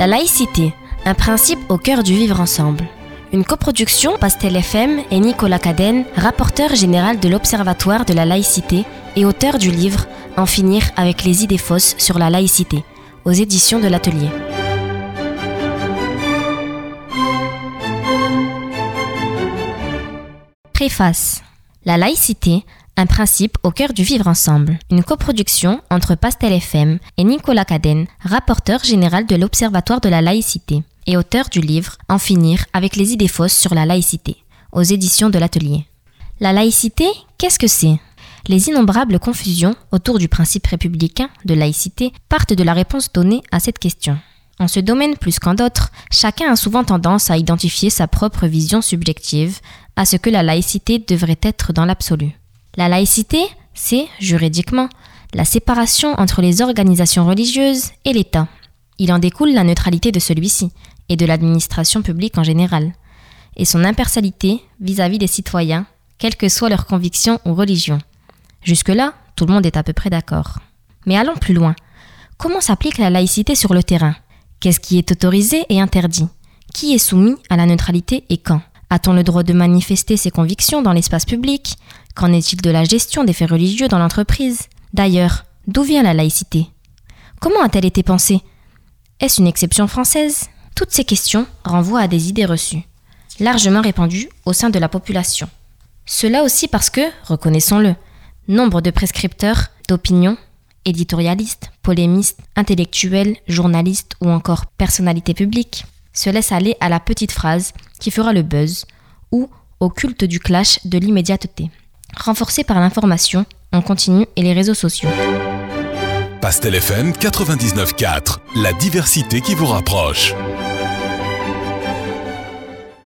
La laïcité, un principe au cœur du vivre ensemble. Une coproduction Pastel FM et Nicolas Cadenne, rapporteur général de l'Observatoire de la laïcité et auteur du livre En finir avec les idées fausses sur la laïcité, aux éditions de l'Atelier. Préface. La laïcité, un principe au cœur du vivre ensemble. Une coproduction entre Pastel FM et Nicolas Cadenne, rapporteur général de l'Observatoire de la laïcité et auteur du livre En finir avec les idées fausses sur la laïcité, aux éditions de l'Atelier. La laïcité, qu'est-ce que c'est? Les innombrables confusions autour du principe républicain de laïcité partent de la réponse donnée à cette question. En ce domaine plus qu'en d'autres, chacun a souvent tendance à identifier sa propre vision subjective à ce que la laïcité devrait être dans l'absolu. La laïcité, c'est, juridiquement, la séparation entre les organisations religieuses et l'État. Il en découle la neutralité de celui-ci et de l'administration publique en général, et son impersonnalité vis-à-vis des citoyens, quelles que soient leurs convictions ou religions. Jusque-là, tout le monde est à peu près d'accord. Mais allons plus loin. Comment s'applique la laïcité sur le terrain? Qu'est-ce qui est autorisé et interdit? Qui est soumis à la neutralité et quand? A-t-on le droit de manifester ses convictions dans l'espace public? Qu'en est-il de la gestion des faits religieux dans l'entreprise? D'ailleurs, d'où vient la laïcité? Comment a-t-elle été pensée? Est-ce une exception française? Toutes ces questions renvoient à des idées reçues, largement répandues au sein de la population. Cela aussi parce que, reconnaissons-le, nombre de prescripteurs d'opinion, éditorialistes, polémistes, intellectuels, journalistes ou encore personnalités publiques se laissent aller à la petite phrase qui fera le buzz ou au culte du clash de l'immédiateté renforcé par l'information en continu et les réseaux sociaux. Pastel FM 99.4, la diversité qui vous rapproche.